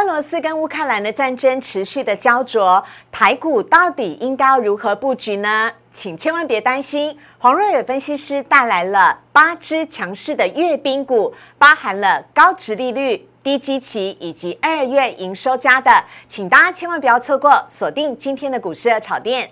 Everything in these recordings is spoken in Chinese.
俄罗斯跟乌克兰的战争持续的焦灼，台股到底应该如何布局呢？请千万别担心，黄瑞伟分析师带来了八支强势的阅兵股，包含了高值利率、低基期以及二月营收加的，请大家千万不要错过，锁定今天的股市的炒店。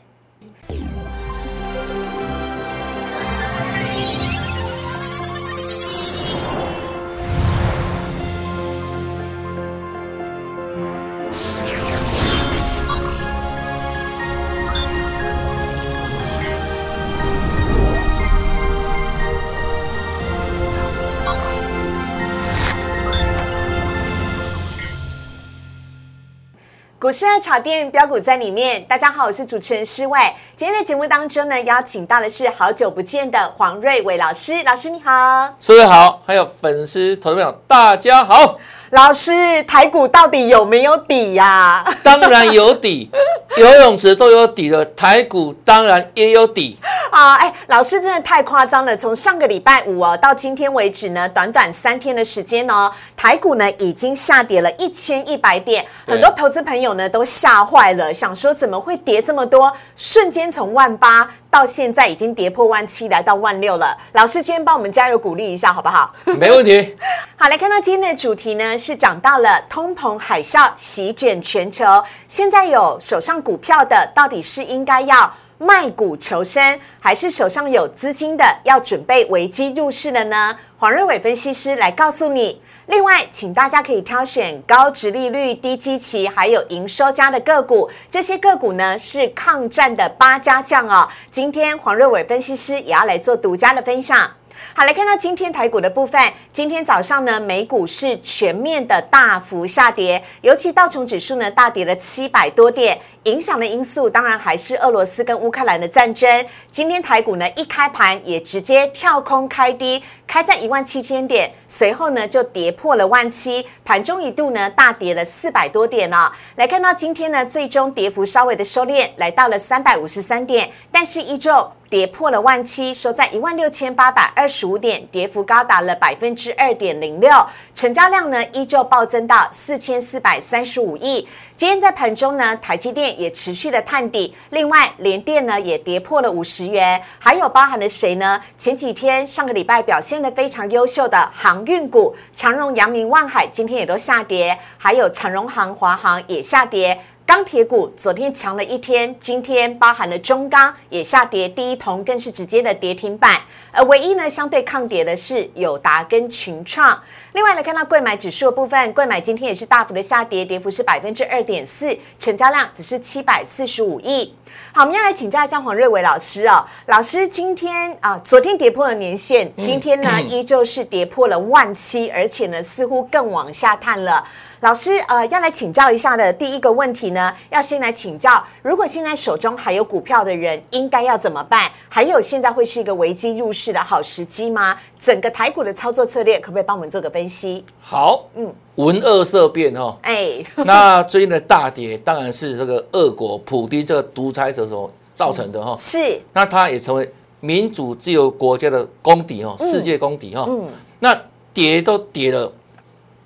股市爱炒店标股在里面，大家好，我是主持人施伟。今天的节目当中呢，邀请到的是好久不见的黄瑞伟老师，老师你好，施伟好，还有粉丝、朋友大家好。老师，台股到底有没有底呀？当然有底，游泳池都有底了，台股当然也有底。啊，哎，老师真的太夸张了！从上个礼拜五哦到今天为止呢，短短三天的时间哦，台股呢已经下跌了一千一百点，很多投资朋友呢都吓坏了，想说怎么会跌这么多？瞬间从万八。到现在已经跌破万七，来到万六了。老师今天帮我们加油鼓励一下，好不好？没问题。好，来看到今天的主题呢，是讲到了通膨海啸席卷全球。现在有手上股票的，到底是应该要卖股求生，还是手上有资金的要准备危机入市了呢？黄瑞伟分析师来告诉你。另外，请大家可以挑选高值利率、低基期，还有营收佳的个股。这些个股呢是抗战的八家将哦。今天黄瑞伟分析师也要来做独家的分享。好，来看到今天台股的部分。今天早上呢，美股是全面的大幅下跌，尤其道琼指数呢大跌了七百多点。影响的因素当然还是俄罗斯跟乌克兰的战争。今天台股呢一开盘也直接跳空开低，开在一万七千点，随后呢就跌破了万七，盘中一度呢大跌了四百多点了。来看到今天呢，最终跌幅稍微的收敛，来到了三百五十三点，但是依旧。跌破了万七，收在一万六千八百二十五点，跌幅高达了百分之二点零六，成交量呢依旧暴增到四千四百三十五亿。今天在盘中呢，台积电也持续的探底，另外联电呢也跌破了五十元，还有包含了谁呢？前几天上个礼拜表现的非常优秀的航运股，长荣、阳明、万海今天也都下跌，还有长荣航、华航也下跌。钢铁股昨天强了一天，今天包含了中钢也下跌，第一铜更是直接的跌停板。而唯一呢相对抗跌的是友达跟群创。另外来看到贵买指数的部分，贵买今天也是大幅的下跌，跌幅是百分之二点四，成交量只是七百四十五亿。好，我们要来请教一下黄瑞伟老师哦，老师今天啊，昨天跌破了年线，今天呢依旧是跌破了万七，而且呢似乎更往下探了。老师，呃，要来请教一下的第一个问题呢，要先来请教，如果现在手中还有股票的人，应该要怎么办？还有，现在会是一个危机入市的好时机吗？整个台股的操作策略，可不可以帮我们做个分析？好，嗯，闻恶色变哈，哎，那最近的大跌，当然是这个俄国普丁这个独裁者所造成的哈，是，那他也成为民主自由国家的公敌哈，世界公敌哈，嗯，那跌都跌了，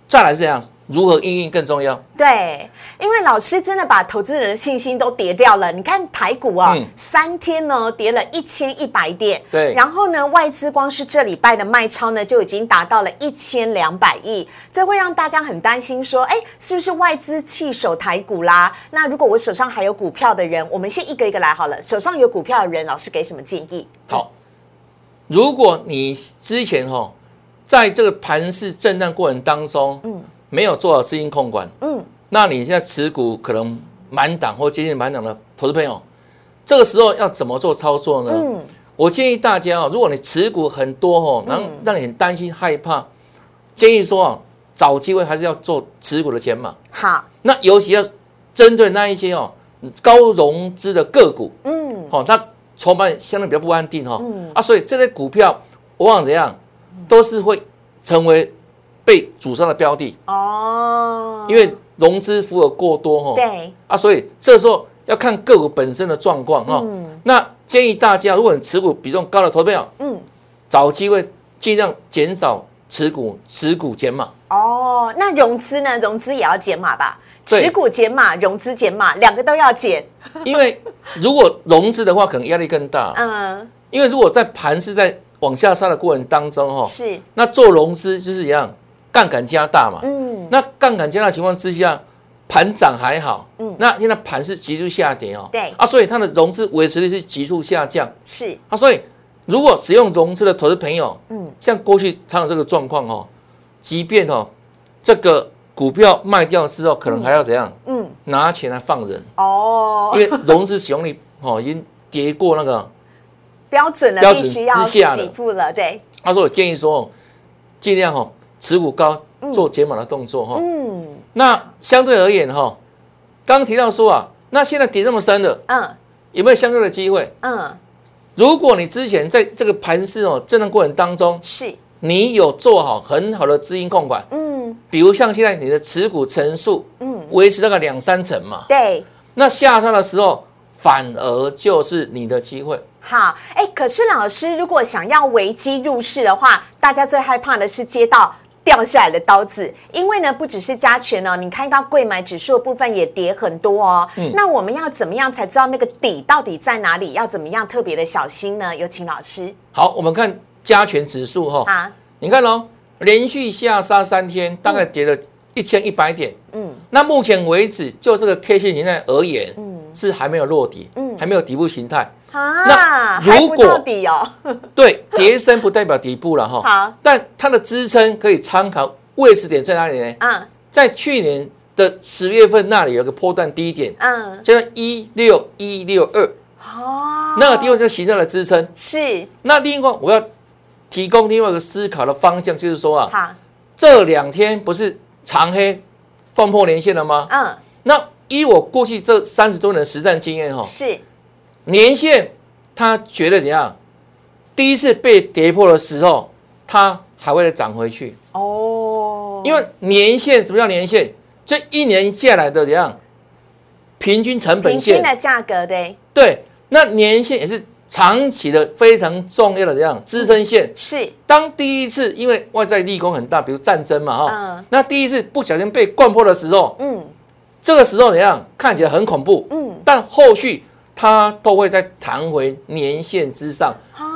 再来这样。如何应应更重要？对，因为老师真的把投资人的信心都跌掉了。你看台股啊，三天呢跌了一千一百点，对。然后呢，外资光是这礼拜的卖超呢就已经达到了一千两百亿，这会让大家很担心，说，哎，是不是外资弃守台股啦？那如果我手上还有股票的人，我们先一个一个来好了。手上有股票的人，老师给什么建议？好，如果你之前哈在这个盘市震荡过程当中，嗯。没有做好资金控管，嗯，那你现在持股可能满档或接近满档的投资朋友，这个时候要怎么做操作呢？嗯，我建议大家哦，如果你持股很多哦，然后让你很担心害怕，建议说啊，找机会还是要做持股的钱嘛。好，那尤其要针对那一些哦高融资的个股，嗯，好，它筹码相对比较不安定哈，嗯。啊，所以这些股票往往怎样，都是会成为。被主杀的标的哦，因为融资幅额过多哈，对啊，所以这时候要看个股本身的状况哈。那建议大家，如果你持股比重高的投票，嗯，找机会尽量减少持股持股减码。哦，那融资呢？融资也要减码吧？持股减码，融资减码，两个都要减。因为如果融资的话，可能压力更大。嗯，因为如果在盘是在往下杀的过程当中，哈，是，那做融资就是一样，杠杆加大嘛。嗯，那杠杆加大的情况之下，盘涨还好，嗯，那现在盘是急速下跌哦，对。啊，所以它的融资维持率是急速下降。是，啊，所以如果使用融资的投资朋友，嗯。嗯，像过去常有这个状况哦，即便哦这个股票卖掉之后，可能还要怎样，嗯，拿钱来放人，哦。因，为融资使用率哦已经跌过那个，标准了，标准必须要之下了。给付了，对，他说我建议说哦，尽量哦持股高做解码的动作哈、嗯。那相对而言哈，刚刚提到说啊，那现在跌这么深了，嗯。有没有相对的机会？嗯，如果你之前在这个盘势哦震荡过程当中，是，你有做好很好的资金控管，嗯。比如像现在你的持股层数嗯，维持大概两三成嘛，对。那下杀的时候反而就是你的机会。好，哎，可是老师，如果想要危机入市的话，大家最害怕的是接到掉下来的刀子，因为呢，不只是加权哦，你看到贵买指数的部分也跌很多哦。嗯那我们要怎么样才知道那个底到底在哪里？要怎么样特别的小心呢？有请老师。好，我们看加权指数哈、啊，你看哦，连续下杀三天，大概跌了一千一百点。嗯，那目前为止，就这个 K 线形态而言，是还没有落底，嗯还没有底部形态。啊，那如果底哦。对，跌升不代表底部了哈。好，但它的支撑可以参考位置点在哪里呢？嗯在去年的十月份那里有个波段低点，嗯，叫做一六一六二，哦，那个地方就形成了支撑。是那另外我要提供另外一个思考的方向，就是说啊，好，这两天不是长黑放破连线了吗？嗯，那依我过去这三十多年的实战经验哈，是。年限，他觉得怎样？第一次被跌破的时候，它还会再涨回去，哦，因为年限什么叫年限？这一年下来的怎样？平均成本平均线。的价格对，对，那年限也是长期的非常重要的这样？支撑线。是。当第一次因为外在利空很大，比如战争嘛哈，嗯。那第一次不小心被灌破的时候，嗯这个时候怎样？看起来很恐怖，嗯，但后续它都会再弹回年线之上，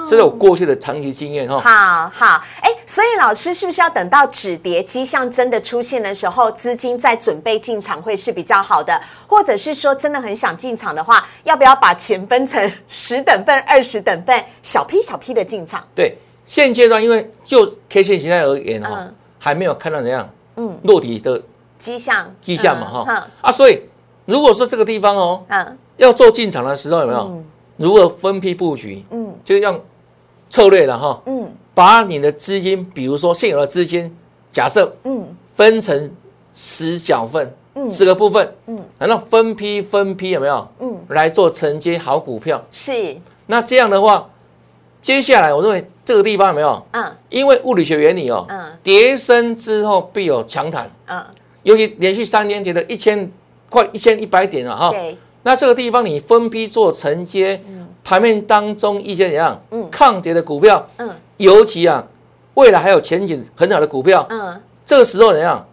这是我过去的长期经验哈。好好，哎，所以老师是不是要等到止跌迹象真的出现的时候，资金再准备进场会是比较好的？或者是说真的很想进场的话，要不要把钱分成十等份、二十等份，小批小批的进场？对，现阶段因为就 K 线形态而言哈、嗯还没有看到怎样嗯，落底的迹象，迹象嘛哈、嗯啊，所以如果说这个地方哦嗯。要做进场的时候有没有、嗯。如何分批布局？嗯。就用策略了哈，嗯。把你的资金，比如说现有的资金，假设嗯。分成十角份，嗯。十个部分，嗯。然后分批分批有没有？嗯，来做承接好股票。是，那这样的话，接下来我认为这个地方有没有？嗯。因为物理学原理哦，嗯。跌升之后必有强弹，嗯，尤其连续三天跌了一千快一千一百点了哈。对，那这个地方你分批做承接，盘面当中一些怎样嗯抗跌的股票，嗯尤其啊未来还有前景很好的股票，嗯这个时候怎样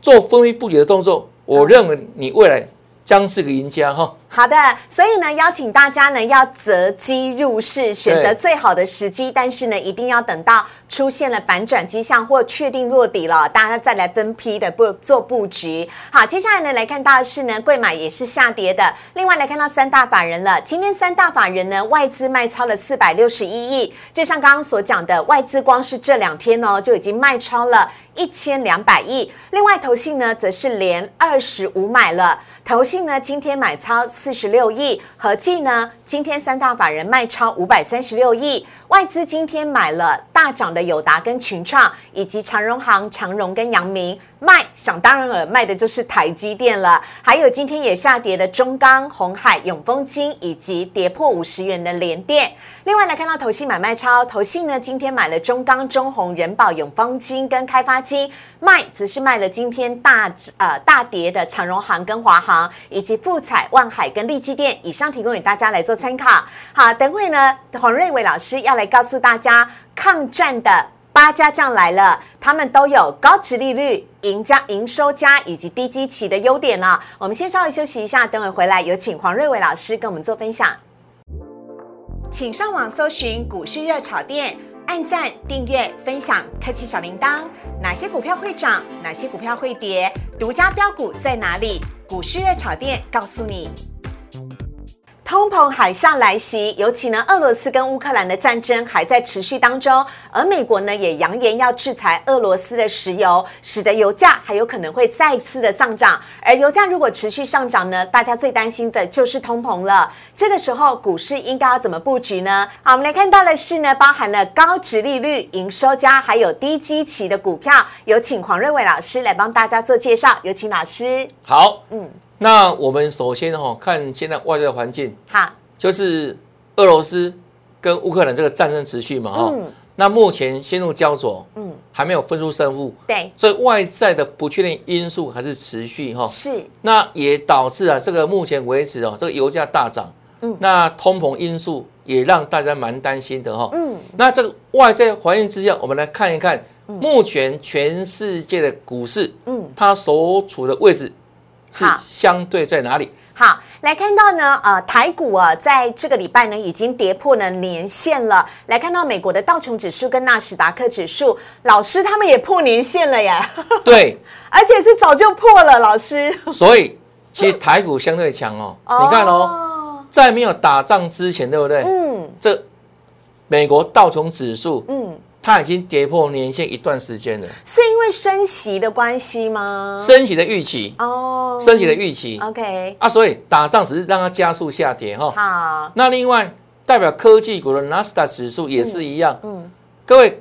做分批布局的动作？我认为你未来将是个赢家哈。好的，所以呢，邀请大家呢要择机入市，选择最好的时机，但是呢，一定要等到出现了反转迹象或确定落底了，大家再来分批的布做布局。好，接下来呢来看到的是呢，贵买也是下跌的。另外来看到三大法人了，今天三大法人呢外资卖超了四百六十一亿，就像刚刚所讲的，外资光是这两天哦就已经卖超了。一千两百亿，另外投信呢则是连二十五买了，投信呢今天买超四十六亿，合计呢今天三大法人卖超五百三十六亿，外资今天买了大涨的友达跟群创，以及长荣行、长荣跟阳明。卖，想当然尔卖的就是台积电了，还有今天也下跌的中钢、红海、永丰金，以及跌破五十元的联电。另外来看到投信买卖超，投信呢今天买了中钢、中红、人保、永丰金跟开发金，卖则是卖了今天大呃大跌的长荣行跟华航，以及富彩、万海跟利基电。以上提供给大家来做参考。好，等会呢黄瑞伟老师要来告诉大家抗战的。八家将来了，他们都有高值利率、赢家营收加以及低基期的优点了。我们先稍微休息一下，等会回来有请黄瑞伟老师跟我们做分享。请上网搜寻股市热炒店，按赞、订阅、分享，开启小铃铛。哪些股票会涨？哪些股票会跌？独家标股在哪里？股市热炒店告诉你。通膨海啸来袭，尤其呢，俄罗斯跟乌克兰的战争还在持续当中，而美国呢也扬言要制裁俄罗斯的石油，使得油价还有可能会再次的上涨。而油价如果持续上涨呢，大家最担心的就是通膨了。这个时候，股市应该要怎么布局呢？好，我们来看到的是呢，包含了高值利率、营收佳，还有低基期的股票。有请黄瑞伟老师来帮大家做介绍。有请老师。好，嗯。那我们首先哈看现在外在环境，好，就是俄罗斯跟乌克兰这个战争持续嘛，哈，那目前陷入焦灼，嗯，还没有分出胜负，对，所以外在的不确定因素还是持续哈，是，那也导致啊这个目前为止哦，这个油价大涨，嗯，那通膨因素也让大家蛮担心的哈，嗯，那这个外在环境之下，我们来看一看目前全世界的股市，嗯，它所处的位置。是相对在哪里？好，来看到呢，呃，台股啊，在这个礼拜呢，已经跌破了年线了。来看到美国的道琼指数跟纳斯达克指数，老师他们也破年线了呀。对，而且是早就破了，老师。所以其实台股相对强哦。你看哦，在没有打仗之前，对不对？嗯。这美国道琼指数，嗯。它已经跌破年线一段时间了，是因为升息的关系吗？升息的预期哦，升息的预期。OK 啊，所以打仗只是让它加速下跌哈。好，那另外代表科技股的纳斯达指数也是一样。嗯，各位，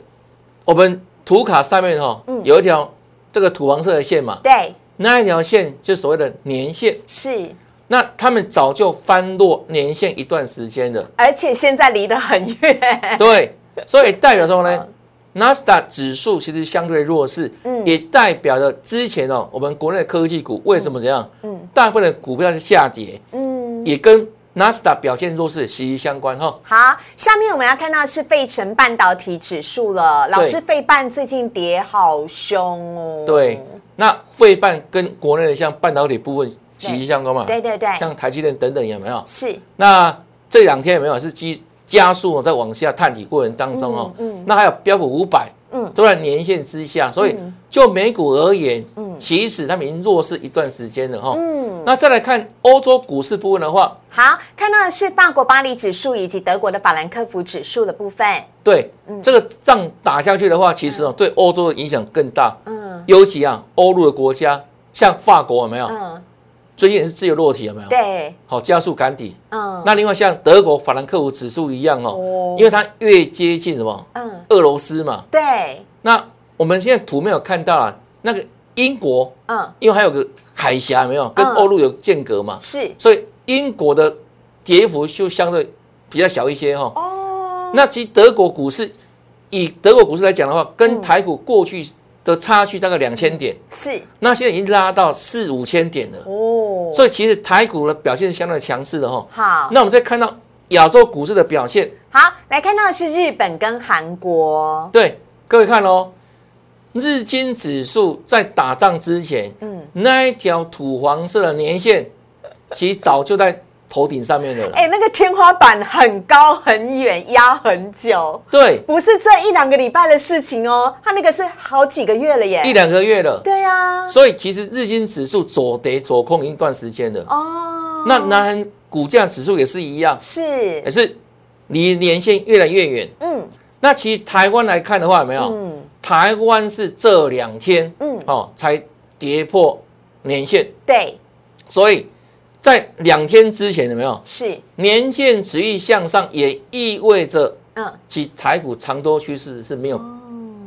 我们图卡上面哈有一条这个土黄色的线嘛？对，那一条线就所谓的年线。是，那他们早就翻落年线一段时间了，而且现在离得很远。对，所以代表什么呢？纳斯达指数其实相对弱势，嗯，也代表了之前哦，我们国内的科技股为什么这样？嗯，大部分的股票是下跌，嗯，也跟纳斯达表现弱势息息相关哈。好，下面我们要看到是费城半导体指数了，老师费半最近跌好凶哦。对，那费半跟国内的像半导体部分息息相关嘛？对对对，像台积电等等有没有？是。那这两天有没有是基？加速在往下探底过程当中哦，那还有标普五百，嗯，都在年线之下，所以就美股而言，嗯，其实它们已经弱势一段时间了哈，嗯，那再来看欧洲股市部分的话，好，看到的是法国巴黎指数以及德国的法兰克福指数的部分，对，这个仗打下去的话，其实哦，对欧洲的影响更大，嗯，尤其啊，欧陆的国家，像法国有没有？嗯。最近也是自由落体，有没有？对，好加速赶底。嗯，那另外像德国法兰克福指数一样哦，因为它越接近什么？嗯，俄罗斯嘛。对。那我们现在图没有看到啊，那个英国，嗯，因为还有个海峡，没有跟欧陆有间隔嘛，是，所以英国的跌幅就相对比较小一些哈。哦。那其实德国股市，以德国股市来讲的话，跟台股过去。的差距大概两千点，是，那现在已经拉到四五千点了哦，所以其实台股的表现是相当强势的哈。好，那我们再看到亚洲股市的表现，好，来看到的是日本跟韩国。对，各位看哦，日经指数在打仗之前，嗯，那一条土黄色的年线，其实早就在。头顶上面的，哎，那个天花板很高很远，压很久。对，不是这一两个礼拜的事情哦，它那个是好几个月了耶，一两个月了。对呀，所以其实日经指数左跌左空一段时间了。哦，那南股价指数也是一样，是也是离年线越来越远。嗯，那其实台湾来看的话，有没有？嗯，台湾是这两天，嗯，哦，才跌破年线。对，所以。在两天之前有没有？是年线持续向上，也意味着嗯，其台股长多趋势是没有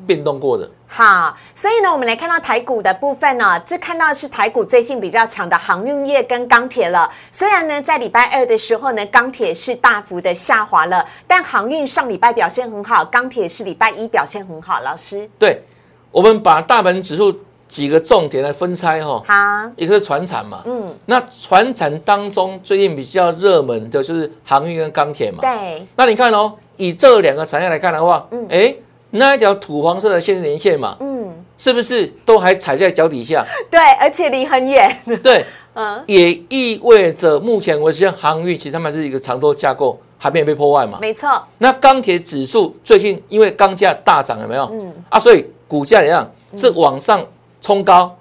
变动过的。好，所以呢，我们来看到台股的部分呢，这看到是台股最近比较强的航运业跟钢铁了。虽然呢，在礼拜二的时候呢，钢铁是大幅的下滑了，但航运上礼拜表现很好，钢铁是礼拜一表现很好。老师，对，我们把大盘指数。几个重点来分拆哈，好，一个是船产嘛，嗯，那船产当中最近比较热门的就是航运跟钢铁嘛，对，那你看哦，以这两个产业来看的话，嗯，哎，那一条土黄色的线连线嘛，嗯，是不是都还踩在脚底下？对，而且离很远，对，嗯，也意味着目前为止，像航运其实他们是一个长多架构，还没有被破坏嘛。没错，那钢铁指数最近因为钢价大涨，有没有？嗯。啊，所以股价怎样？是往上冲高？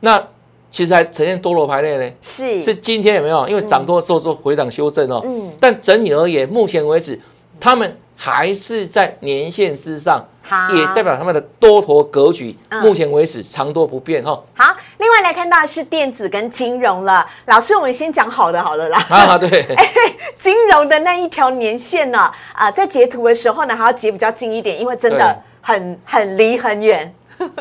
那其实还呈现多头排列呢。是是今天有没有？因为涨多之后做回档修正哦。嗯但整体而言，目前为止，他们还是在年线之上，好，也代表他们的多头格局，嗯目前为止长多不变哈。好。另外来看到的是电子跟金融了，老师，我们先讲好的好了啦。啊，对，金融的那一条年线呢，啊、在截图的时候呢，还要截比较近一点，因为真的很很离很远。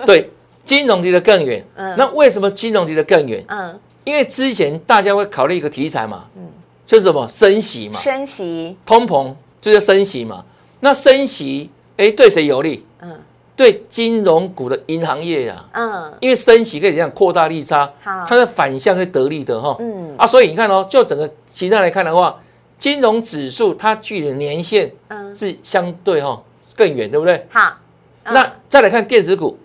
对，金融离得更远。嗯那为什么金融离得更远？嗯，因为之前大家会考虑一个题材嘛，嗯就是什么升息嘛，升息，通膨就是升息嘛。那升息，哎，对谁有利？嗯对金融股的银行业啊，嗯，因为升息可以这样扩大利差好，它的反向是得利的哈。嗯啊，所以你看哦，就整个形态来看的话，金融指数它距离年限嗯是相对哈更远，对不对？好。嗯那再来看电子股，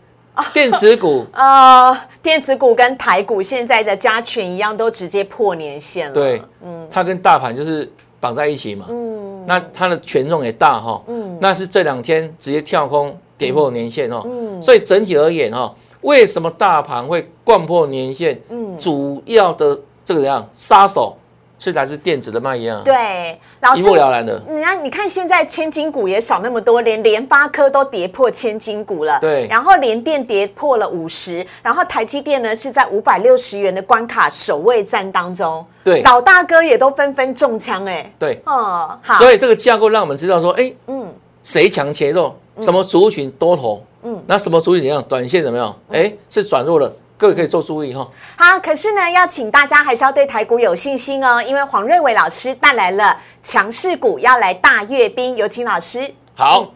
电子股 呃，电子股跟台股现在的加权一样，都直接破年线了。对，嗯它跟大盘就是绑在一起嘛。嗯那它的权重也大哈。嗯那是这两天直接跳空跌破年线哦。嗯所以整体而言哈，为什么大盘会贯破年线？嗯，主要的这个怎样杀手是来自电子的卖压，，对，老一师目了然的。你看，你看现在千金股也少那么多，连联发科都跌破千金股了。对然后联电跌破了五十，然后台积电呢是在五百六十元的关卡守卫战当中。对老大哥也都纷纷中枪哎。对，哦，好，所以这个架构让我们知道说，哎，嗯谁强谁弱，什么族群多头，嗯嗯，那什么族群怎样，短线怎么样？哎，是转弱了，各位可以做注意哈。好，可是呢，要请大家还是要对台股有信心哦，因为黄瑞伟老师带来了强势股要来大阅兵，有请老师。好，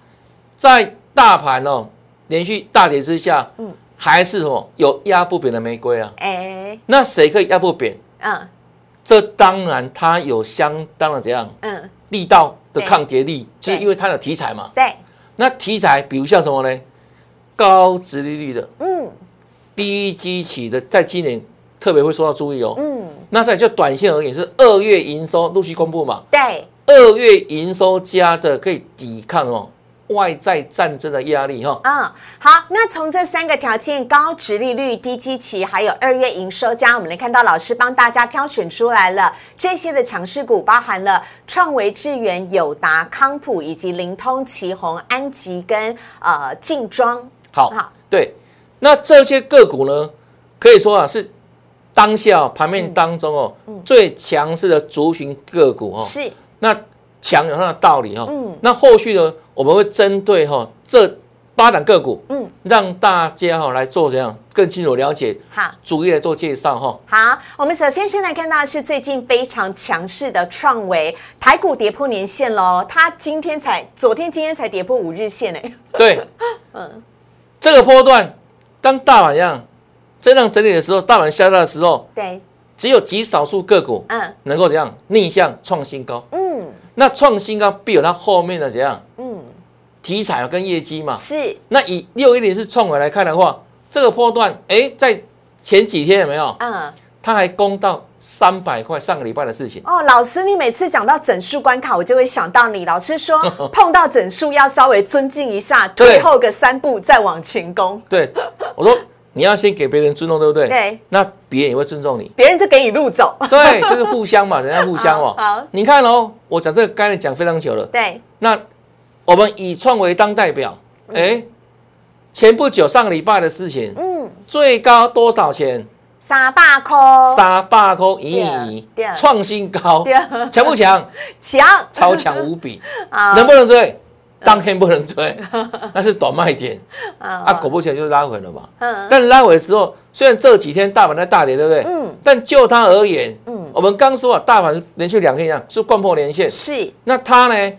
在大盘哦连续大跌之下，嗯嗯，还是什么有压不扁的玫瑰啊？哎，那谁可以压不扁？嗯这当然它有相当的怎样嗯，力道的抗跌力，就是因为它有题材嘛。对，那题材比如像什么呢？高殖利率的、嗯低基期的，在今年特别会受到注意哦。嗯，那在就短线而言，是二月营收陆续公布嘛？对，二月营收加的可以抵抗哦外在战争的压力哈。嗯，好，那从这三个条件——高值利率、低基期，还有二月营收加，我们来看到老师帮大家挑选出来了这些的强势股，包含了创维、智源、友达、康普以及灵通、旗宏、安吉跟呃晋庄。好好，对，那这些个股呢，可以说啊是当下哦盘面当中哦、最强势的族群个股哦。是，那强有它的道理哈、嗯。那后续呢，我们会针对哈、这八档个股，嗯，让大家哈、来做怎样更清楚了解，好。逐一来做介绍哈、好，我们首先先来看到是最近非常强势的创维，台股跌破年线喽，它今天才，昨天今天才跌破五日线哎，对，嗯。这个波段，当大盘一样震荡整理的时候，大盘下降的时候，对，只有极少数个股嗯能够怎样逆向创新高。嗯那创新高必有它后面的怎样嗯，题材跟业绩嘛。是，那以六一零是创维来看的话，这个波段，哎，在前几天有没有？嗯。它还攻到三百块，上个礼拜的事情。哦，老师，你每次讲到整数关卡，我就会想到你。老师说，碰到整数要稍微尊敬一下，退后个三步再往前攻，对，我说你要先给别人尊重，对不对？对。那别人也会尊重你。别人就给你路走。对，就是互相嘛，人家互相哦。好好你看哦，我讲这个概念讲非常久了。对，那我们以创维当代表，哎，前不久上个礼拜的事情，嗯，最高多少钱？三百块，三百块一亿对。对，创新高对，强不强？强，超强无比，能不能追？当天不能追，那是短卖点。啊，果不其然就拉回了嘛。嗯。但拉回的时候，虽然这几天大盘在大跌，对不对？嗯。但就它而言，嗯。我们刚说啊，大盘是连续两天一样是贯破连线，是，那它呢，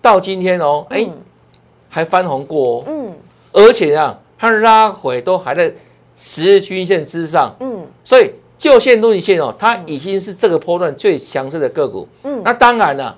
到今天哦，哎，嗯还翻红过哦，嗯。而且啊，它拉回都还在十日均线之上，嗯。所以就线论线哦，它已经是这个波段最强势的个股。嗯。那当然了，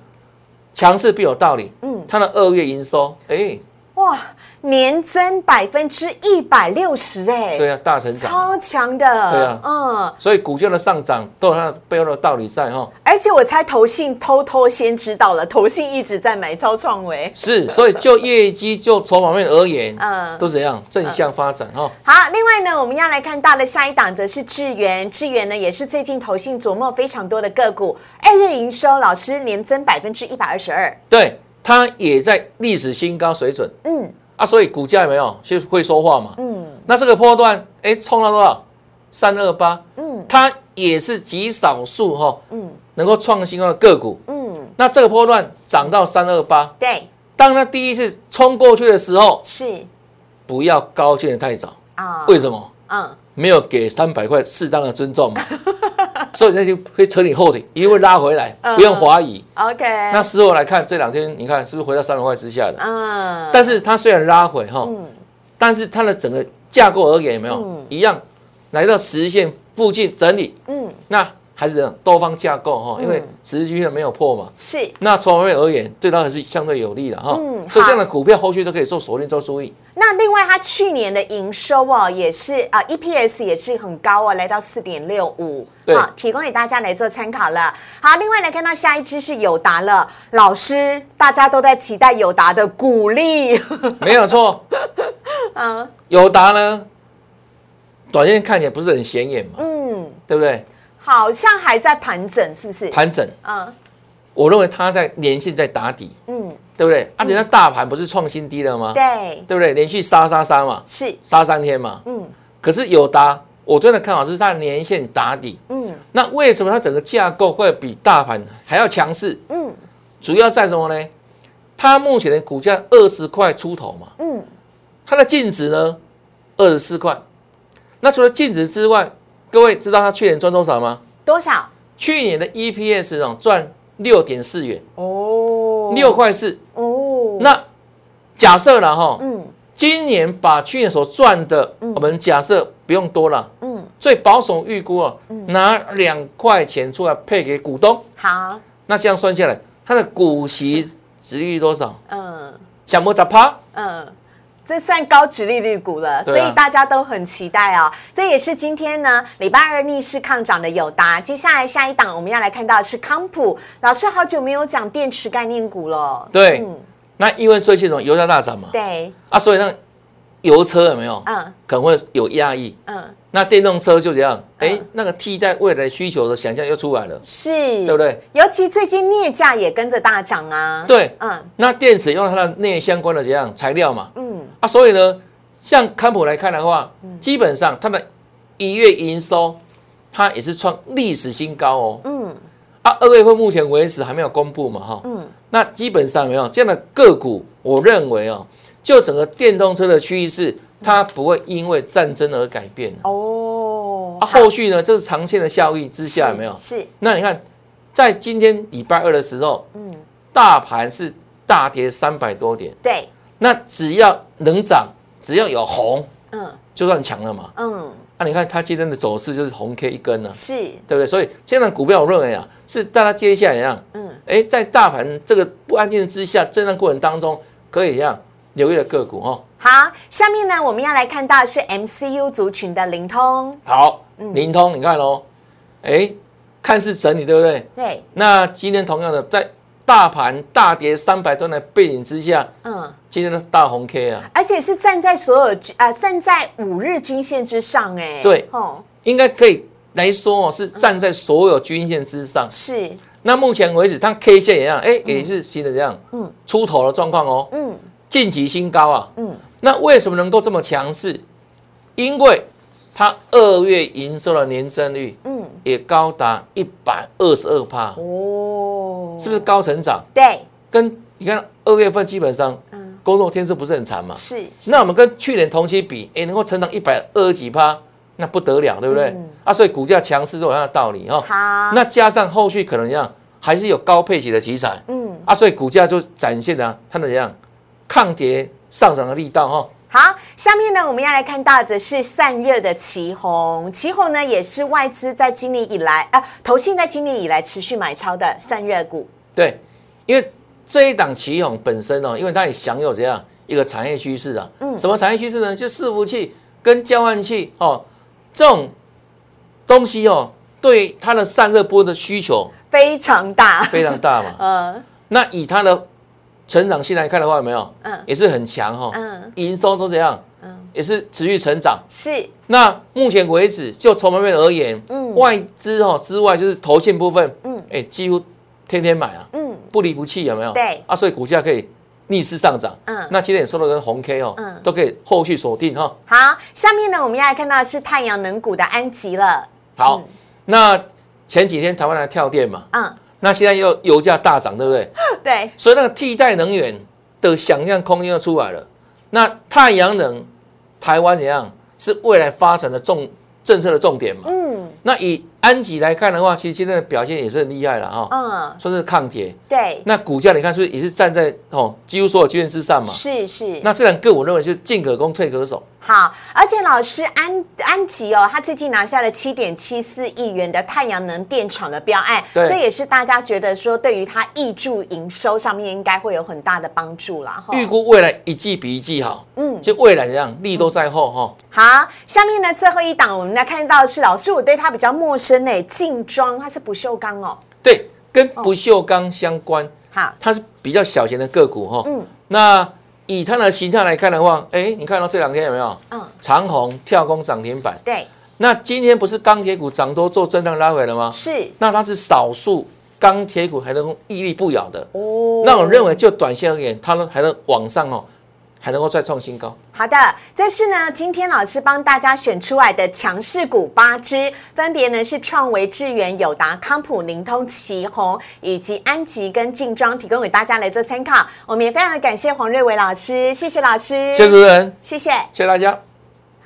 强势必有道理。嗯，它的二月营收，哎，哇，年增百分之一百六十，哎，对啊，大成长，超强的，对啊。嗯，所以股价的上涨都有它背后的道理在哈。而且我猜投信偷偷先知道了，投信一直在买超创维。是，所以就业绩就筹码面而言，嗯。都怎样正向发展哈。好，另外呢，我们要来看到的下一档则是智源，智源呢也是最近投信琢磨非常多的个股，二月营收老师年增百分之一百二十二，对，它也在历史新高水准。嗯啊，所以股价有没有就会说话嘛？嗯那这个波段，哎，冲到多少？三二八，嗯它也是极少数哈，嗯能够创新高的个股。嗯，那这个波段涨到三二八，对，当它第一次冲过去的时候，是不要高兴的太早。啊，为什么？嗯没有给三百块适当的尊重嘛，所以那就会扯你后腿，一定会拉回来，嗯。不用怀疑。，OK，那事后来看，这两天你看是不是回到三百块之下的？嗯，但是它虽然拉回哈，嗯。但是它的整个架构而言有没有？嗯。一样来到十日线附近整理？嗯。那还是这样多方架构哈，嗯因为十日均线没有破嘛。是那从方面而言，对它还是相对有利的哈嗯。所以这样的股票后续都可以做锁定、做注意。那另外，它去年的营收哦，也是啊、e p s 也是很高哦，来到四点六五，对好，提供给大家来做参考了。好，另外来看到下一支是友达了，老师大家都在期待友达的鼓励，没有错。嗯友达呢，短线看起来不是很显眼嘛，嗯，对不对？好像还在盘整，是不是？盘整，嗯我认为它在年线在打底，嗯，对不对？啊，人家大盘不是创新低了吗？对，对不对？连续杀杀杀嘛，是，杀三天嘛。嗯可是有达，我真的看好是它的年线打底。嗯那为什么它整个架构会比大盘还要强势？嗯主要在什么呢？它目前的股价二十块出头嘛，嗯，它的净值呢二十四块。那除了净值之外，各位知道它去年赚多少吗？多少？去年的 EPS 哦赚六点四元，哦，六块四。哦，那假设了哈，嗯今年把去年所赚的，我们假设不用多了，嗯，最保守预估啊，拿两块钱出来配给股东，好，那这样算下来，它的股息值率多少？嗯。小摩十趴？嗯，这算高值利率股了，啊所以大家都很期待哦。这也是今天呢礼拜二逆势抗涨的友达。接下来下一档我们要来看到的是康普老师，好久没有讲电池概念股了。对嗯，那因为最近什么油价大涨嘛，对，啊，所以那油车有没有嗯可能会有压抑？嗯，那电动车就这样，哎嗯，那个替代未来需求的想象又出来了，是，对不？对？尤其最近镍价也跟着大涨啊。，对，嗯那电池用它的镍相关的怎样材料嘛，嗯啊，所以呢，像康普来看的话，基本上它的一月营收，它也是创历史新高哦。嗯啊，二月份目前为止还没有公布嘛，哈。嗯，那基本上有没有这样的个股，我认为哦，就整个电动车的趋势，它不会因为战争而改变。哦，啊，后续呢，这是长线的效益之下有没有？是，那你看，在今天礼拜二的时候，嗯，大盘是大跌三百多点，对，那只要能涨，只要有红，嗯就算强了嘛。嗯，那、你看它今天的走势就是红 K 一根呢、是，对不对？所以现在股票，我认为啊，是大家接下来一样，嗯哎，在大盘这个不安定之下，震荡过程当中，可以一样留意的个股哦。好，下面呢我们要来看到是 MCU 族群的灵通，好，灵通，你看喽，哎，看似整理，对不对？对，那今天同样的，在大盘大跌三百多的背景之下，嗯。今天的大红 K 啊，而且是站在所有均呃站在五日均线之上，哎，对哦，应该可以来说哦，是站在所有均线之上。是，那目前为止，它 K 线一样，哎，也是新的这样，嗯嗯，出头的状况哦，嗯。近期新高啊。嗯，那为什么能够这么强势？因为它二月营收的年增率嗯，也高达一百二十二帕，哦，是不是高成长？对，跟你看二月份基本上嗯，工作天数不是很长嘛？是，那我们跟去年同期比，哎，能够成长一百二十几趴，那不得了，对不对？嗯。啊，所以股价强势都有它的道理哈、哦。好，那加上后续可能一样，还是有高配息的题材嗯，啊，所以股价就展现了它的怎样抗跌上涨的力道哈、好，下面呢我们要来看到的是散热的旗红，旗红呢也是外资在今年以来啊，投信在今年以来持续买超的散热股，对，因为这一档旗红本身哦，因为它也享有怎样一个产业趋势啊。嗯，什么产业趋势呢？就伺服器跟交换器哦，这种东西哦，对它的散热波的需求非常大，非常大嘛。嗯，那以它的成长性来看的话，有没有？嗯，也是很强哈。嗯，营收都这样，嗯，也是持续成长。是。那目前为止，就从方面而言，嗯，外资哦之外，就是投信部分，嗯，哎，几乎天天买啊，嗯，不离不弃，有没有？对。啊，所以股价可以逆势上涨。嗯。那今天也收了跟红 K 哦，嗯，都可以后续锁定哈。好，下面呢，我们要来看到是太阳能股的安吉了。好，那前几天台湾来跳电嘛，嗯。那现在又油价大涨，对不对？对，所以那个替代能源的想象空间又出来了。那太阳能，台湾怎样是未来发展的重政策的重点嘛？嗯，那以。安吉来看的话，其实今天的表现也是很厉害了哈，嗯，算是抗跌，对，那股价你看是不是也是站在哦几乎所有均线之上嘛？是是，那这两个我认为是进可攻退可守。好，而且老师安安吉哦，他最近拿下了七点七四亿元的太阳能电厂的标案，这也是大家觉得说对于他挹注营收上面应该会有很大的帮助啦。预估未来一季比一季好，嗯，就未来怎样利都在后哈。好，下面呢最后一档我们来看到的是老师，我对他比较陌生。内净装它是不锈钢哦，对，跟不锈钢相关。好，它是比较小型的个股哈。嗯，那以它的形态来看的话，哎，你看到这两天有没有？嗯，长虹跳空涨停板。对，那今天不是钢铁股涨多做震荡拉回了吗？是，那它是少数钢铁股还能屹立不摇的。哦，那我认为就短线而言，它呢还能往上哦。还能够再创新高。好的，这是呢，今天老师帮大家选出来的强势股八只，分别呢是创维、智源、友达、康普、灵通、旗宏以及安吉跟劲装，提供给大家来做参考。我们也非常的感谢黄瑞伟老师，谢谢老师，谢谢主持人，谢谢，谢谢大家。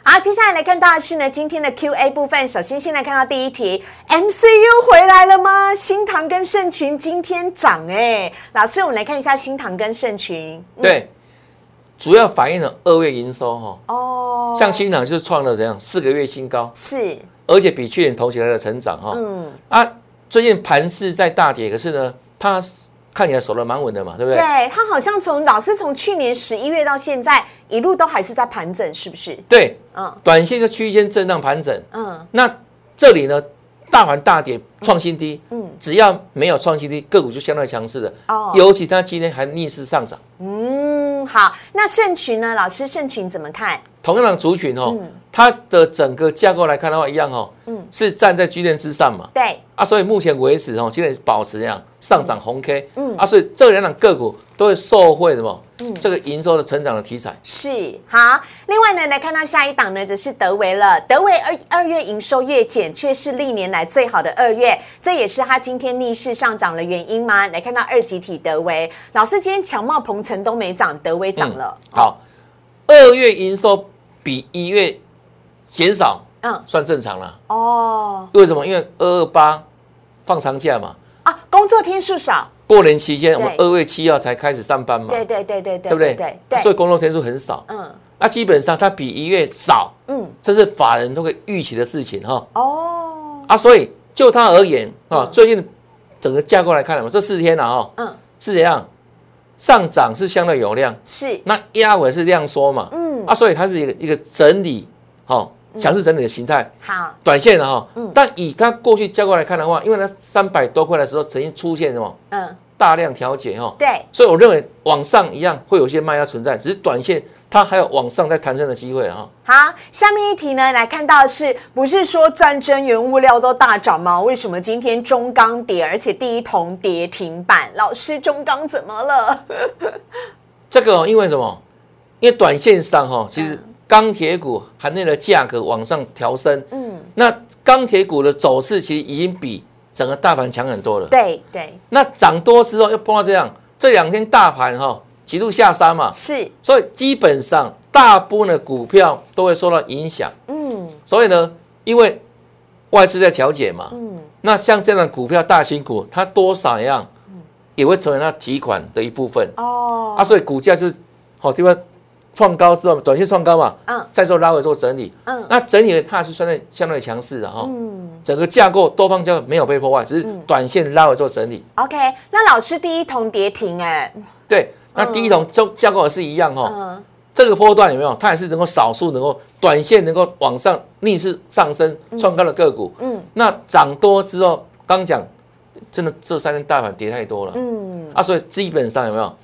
好，接下来来看到的是呢，今天的 Q A 部分。首先，先来看到第一题，M C U 回来了吗？新唐跟盛群今天涨哎，老师，我们来看一下新唐跟盛群，对。主要反映了二月营收哈哦，像新厂就是创了怎样四个月新高，是，而且比去年同期来的成长哈，嗯。啊，最近盘势在大跌，可是呢，它看起来守得蛮稳的嘛，对不对？对，它好像从老是从去年十一月到现在一路都还是在盘整，是不是？对，嗯，短线的区间震荡盘整，嗯，那这里呢，大盘大跌创新低，嗯，只要没有创新低，个股就相对强势的。哦，尤其它今天还逆势上涨，嗯。好，那盛群呢？老师，盛群怎么看？同样的族群哦，它的整个架构来看的话，一样哦，嗯，是站在均线之上嘛？对啊，所以目前为止哦，今天保持这样上涨红 K，嗯啊，所以这两档个股都会受惠什么？嗯，这个营收的成长的题材是好。另外呢，来看到下一档呢，则是德维了。德维二二月营收月减，却是历年来最好的二月，这也是它今天逆势上涨的原因吗？来看到二级体德维，老师今天强茂鹏程都没涨，德维涨了。好，二月营收。比一月减少，嗯，算正常了。哦，为什么？因为二二八放长假嘛。啊，工作天数少。过年期间，我们二月七号才开始上班嘛。对对对对对，对不对？对对。所以工作天数很少。嗯。那基本上它比一月少。嗯。这是法人都会预期的事情哈。哦。啊，所以就它而言啊，最近整个架构来看嘛，这四天了哈。嗯。是怎样？上涨是相对有量。是。那压尾是量缩嘛？嗯。啊，所以它是一个一个整理，好强势整理的形态。好，短线的哈，嗯，但以它过去交过来看的话，因为它三百多块的时候曾经出现什么，嗯，大量调节哈，对，所以我认为往上一样会有些卖压存在，只是短线它还有往上再弹升的机会哈。好，下面一题呢，来看到是不是说战争原物料都大涨吗？为什么今天中钢跌，而且第一铜跌停板？老师，中钢怎么了？这个因为什么？因为短线上哈，其实钢铁股含内的价格往上调升，嗯，那钢铁股的走势其实已经比整个大盘强很多了。对对。那涨多之后又碰到这样，这两天大盘哈极度下杀嘛，是，所以基本上大部分的股票都会受到影响。嗯。所以呢，因为外资在调节嘛，嗯，那像这样的股票大型股，它多少样，也会成为它提款的一部分。哦。啊，所以股价就是好地方。创高之后，短线创高嘛，嗯，再做拉回做整理，嗯，那整理它是相对相对强势的哈，嗯，整个架构多方架构没有被破坏，只是短线拉回做整理。OK，那老师第一桶跌停哎，对，那第一桶就架构也是一样哈。嗯，这个波段有没有？它也是能够少数能够短线能够往上逆势上升创高的个股。嗯，那涨多之后，刚讲真的这三天大盘跌太多了。嗯，啊，所以基本上有没有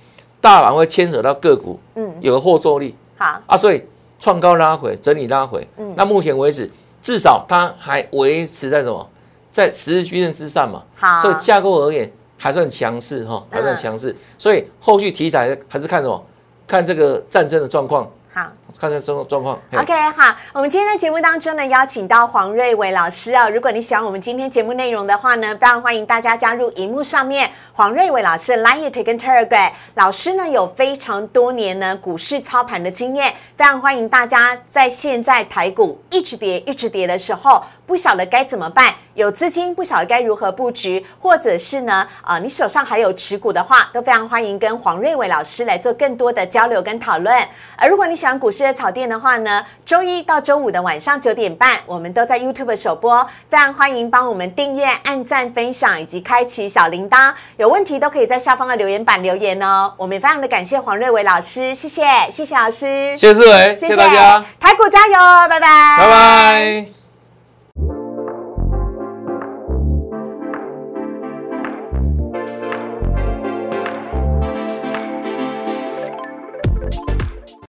大盘会牵扯到个股，嗯，有个后坐力好，啊，所以创高拉回，整理拉回。嗯那目前为止，至少它还维持在什么，在十日均线之上嘛。好，所以架构而言还是很强势哈，还是很强势。所以后续题材还是看什么？看这个战争的状况，好。看这种状况。OK，好，我们今天的节目当中呢，邀请到黄瑞伟老师哦。如果你喜欢我们今天节目内容的话呢，非常欢迎大家加入荧幕上面黄瑞伟老师的 Line It 跟 Telegram。老师呢有非常多年呢股市操盘的经验，非常欢迎大家在现在台股一直跌一直跌的时候，不晓得该怎么办，有资金不晓得该如何布局，或者是呢，呃，你手上还有持股的话，都非常欢迎跟黄瑞伟老师来做更多的交流跟讨论。而如果你喜欢股市的草甸的话呢，周一到周五的晚上九点半，我们都在 YouTube 首播，非常欢迎帮我们订阅、按赞、分享以及开启小铃铛。有问题都可以在下方的留言板留言哦。我们也非常的感谢黄瑞伟老师，谢谢，谢谢老师，谢谢思维，谢谢大家，台股加油，拜拜，拜拜。